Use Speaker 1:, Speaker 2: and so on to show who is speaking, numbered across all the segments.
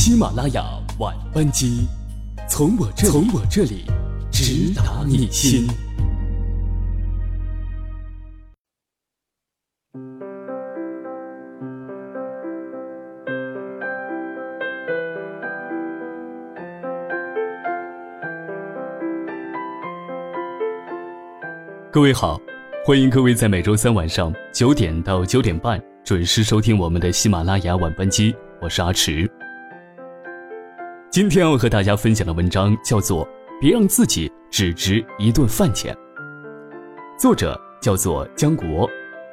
Speaker 1: 喜马拉雅晚班机，从我这里从我这里直达你心。各位好，欢迎各位在每周三晚上九点到九点半准时收听我们的喜马拉雅晚班机，我是阿迟。今天要和大家分享的文章叫做《别让自己只值一顿饭钱》，作者叫做江国，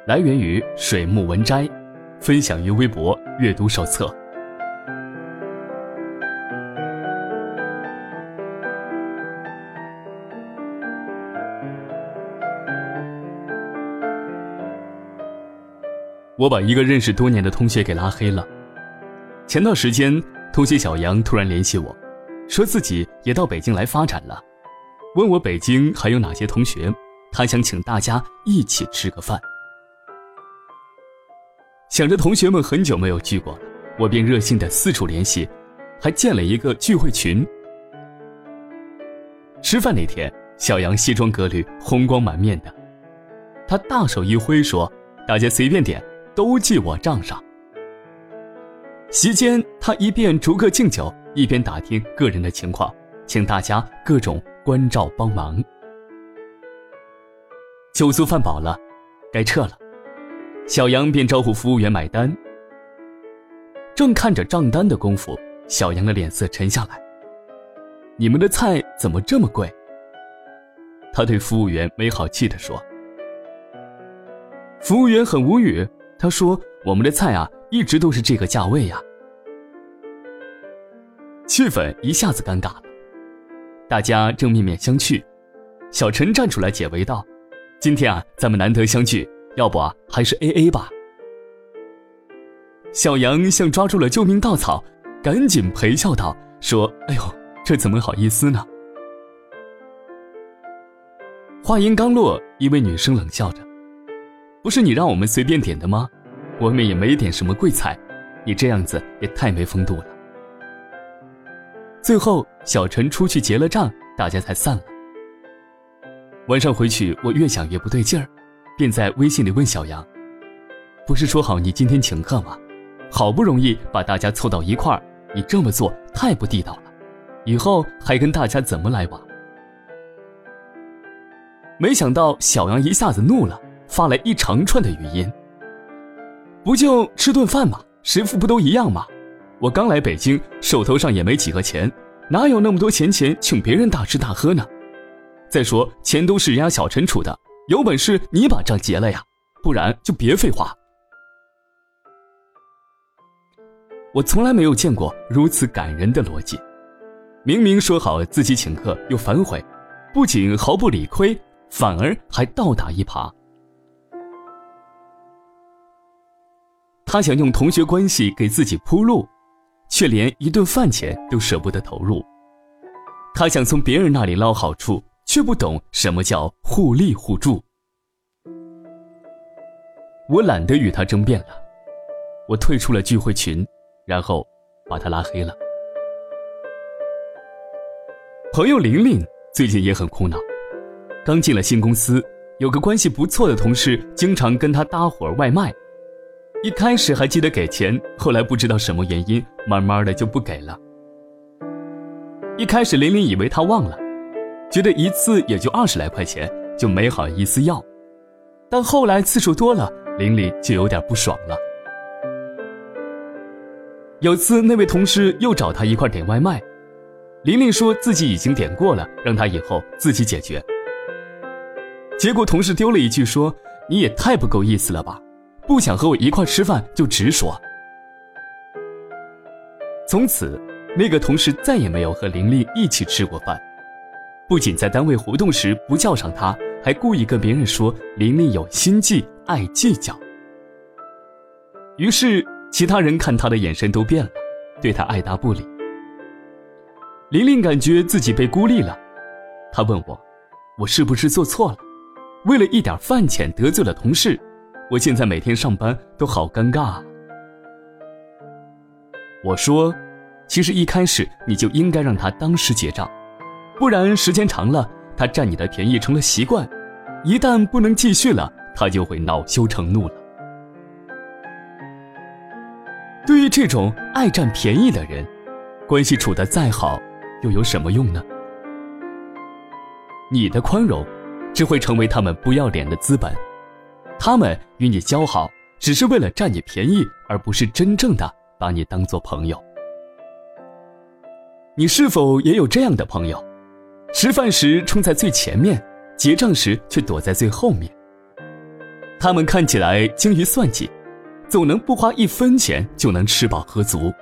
Speaker 1: 来源于水木文摘，分享于微博阅读手册。我把一个认识多年的同学给拉黑了。前段时间，同学小杨突然联系我，说自己也到北京来发展了，问我北京还有哪些同学，他想请大家一起吃个饭。想着同学们很久没有聚过了，我便热心的四处联系，还建了一个聚会群。吃饭那天，小杨西装革履，红光满面的，他大手一挥说：“大家随便点。”都记我账上。席间，他一边逐个敬酒，一边打听个人的情况，请大家各种关照帮忙。酒足饭饱了，该撤了，小杨便招呼服务员买单。正看着账单的功夫，小杨的脸色沉下来。你们的菜怎么这么贵？他对服务员没好气地说。服务员很无语。他说：“我们的菜啊，一直都是这个价位呀。”气氛一下子尴尬了，大家正面面相觑。小陈站出来解围道：“今天啊，咱们难得相聚，要不啊，还是 A A 吧。”小杨像抓住了救命稻草，赶紧陪笑道：“说，哎呦，这怎么好意思呢？”话音刚落，一位女生冷笑着。不是你让我们随便点的吗？我们也没点什么贵菜，你这样子也太没风度了。最后，小陈出去结了账，大家才散了。晚上回去，我越想越不对劲儿，便在微信里问小杨：“不是说好你今天请客吗？好不容易把大家凑到一块儿，你这么做太不地道了，以后还跟大家怎么来往？”没想到小杨一下子怒了。发来一长串的语音。不就吃顿饭吗？谁富不都一样吗？我刚来北京，手头上也没几个钱，哪有那么多闲钱请别人大吃大喝呢？再说钱都是人家小陈出的，有本事你把账结了呀，不然就别废话。我从来没有见过如此感人的逻辑，明明说好自己请客又反悔，不仅毫不理亏，反而还倒打一耙。他想用同学关系给自己铺路，却连一顿饭钱都舍不得投入。他想从别人那里捞好处，却不懂什么叫互利互助。我懒得与他争辩了，我退出了聚会群，然后把他拉黑了。朋友玲玲最近也很苦恼，刚进了新公司，有个关系不错的同事经常跟他搭伙外卖。一开始还记得给钱，后来不知道什么原因，慢慢的就不给了。一开始玲玲以为他忘了，觉得一次也就二十来块钱，就没好意思要。但后来次数多了，玲玲就有点不爽了。有次那位同事又找他一块点外卖，玲玲说自己已经点过了，让他以后自己解决。结果同事丢了一句说：“你也太不够意思了吧。”不想和我一块吃饭就直说。从此，那个同事再也没有和玲玲一起吃过饭，不仅在单位活动时不叫上她，还故意跟别人说玲玲有心计、爱计较。于是，其他人看他的眼神都变了，对他爱答不理。玲玲感觉自己被孤立了，她问我：“我是不是做错了？为了一点饭钱得罪了同事？”我现在每天上班都好尴尬。我说，其实一开始你就应该让他当时结账，不然时间长了，他占你的便宜成了习惯，一旦不能继续了，他就会恼羞成怒了。对于这种爱占便宜的人，关系处得再好，又有什么用呢？你的宽容，只会成为他们不要脸的资本。他们与你交好，只是为了占你便宜，而不是真正的把你当做朋友。你是否也有这样的朋友？吃饭时冲在最前面，结账时却躲在最后面。他们看起来精于算计，总能不花一分钱就能吃饱喝足。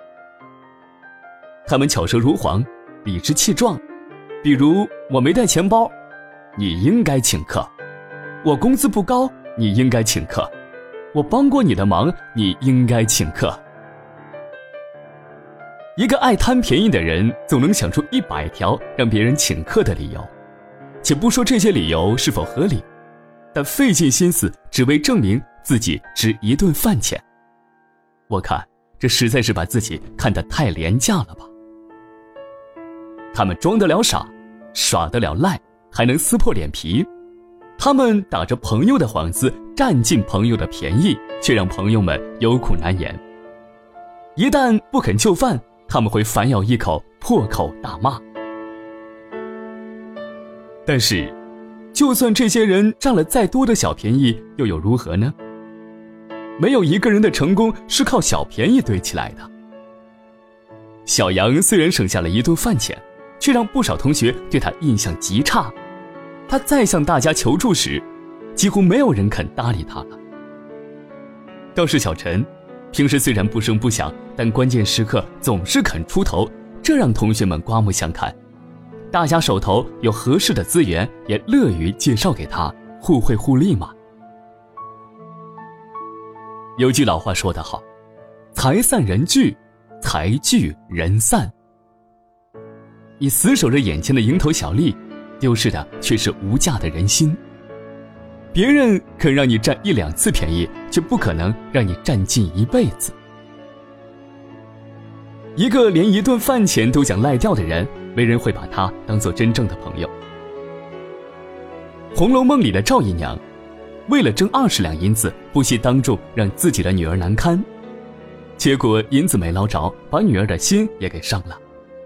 Speaker 1: 他们巧舌如簧，理直气壮。比如我没带钱包，你应该请客；我工资不高。你应该请客，我帮过你的忙，你应该请客。一个爱贪便宜的人，总能想出一百条让别人请客的理由，且不说这些理由是否合理，但费尽心思只为证明自己值一顿饭钱。我看这实在是把自己看得太廉价了吧？他们装得了傻，耍得了赖，还能撕破脸皮。他们打着朋友的幌子，占尽朋友的便宜，却让朋友们有苦难言。一旦不肯就范，他们会反咬一口，破口大骂。但是，就算这些人占了再多的小便宜，又有如何呢？没有一个人的成功是靠小便宜堆起来的。小杨虽然省下了一顿饭钱，却让不少同学对他印象极差。他再向大家求助时，几乎没有人肯搭理他了。倒是小陈，平时虽然不声不响，但关键时刻总是肯出头，这让同学们刮目相看。大家手头有合适的资源，也乐于介绍给他，互惠互利嘛。有句老话说得好：“财散人聚，财聚人散。”你死守着眼前的蝇头小利。丢失的却是无价的人心。别人肯让你占一两次便宜，却不可能让你占尽一辈子。一个连一顿饭钱都想赖掉的人，没人会把他当做真正的朋友。《红楼梦》里的赵姨娘，为了挣二十两银子，不惜当众让自己的女儿难堪，结果银子没捞着，把女儿的心也给伤了，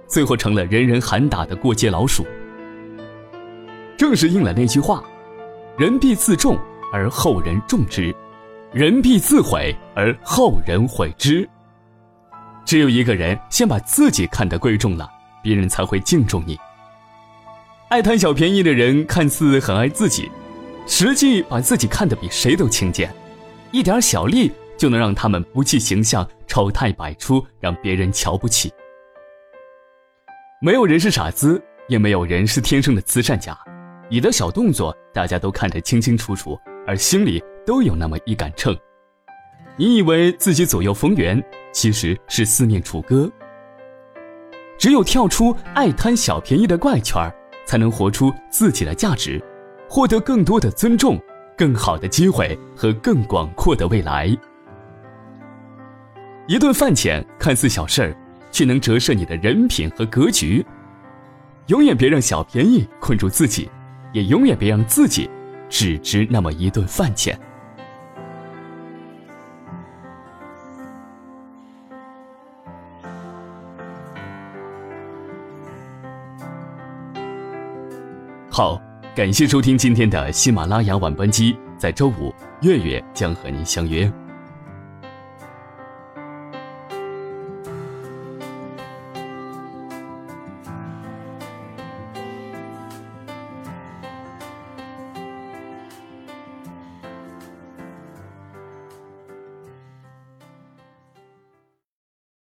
Speaker 1: 最后成了人人喊打的过街老鼠。正是应了那句话：“人必自重而后人重之，人必自毁而后人毁之。”只有一个人先把自己看得贵重了，别人才会敬重你。爱贪小便宜的人看似很爱自己，实际把自己看得比谁都轻贱，一点小利就能让他们不计形象、丑态百出，让别人瞧不起。没有人是傻子，也没有人是天生的慈善家。你的小动作，大家都看得清清楚楚，而心里都有那么一杆秤。你以为自己左右逢源，其实是四面楚歌。只有跳出爱贪小便宜的怪圈儿才能活出自己的价值，获得更多的尊重、更好的机会和更广阔的未来。一顿饭钱看似小事儿，却能折射你的人品和格局。永远别让小便宜困住自己。也永远别让自己只值那么一顿饭钱。好，感谢收听今天的喜马拉雅晚班机，在周五月月将和您相约。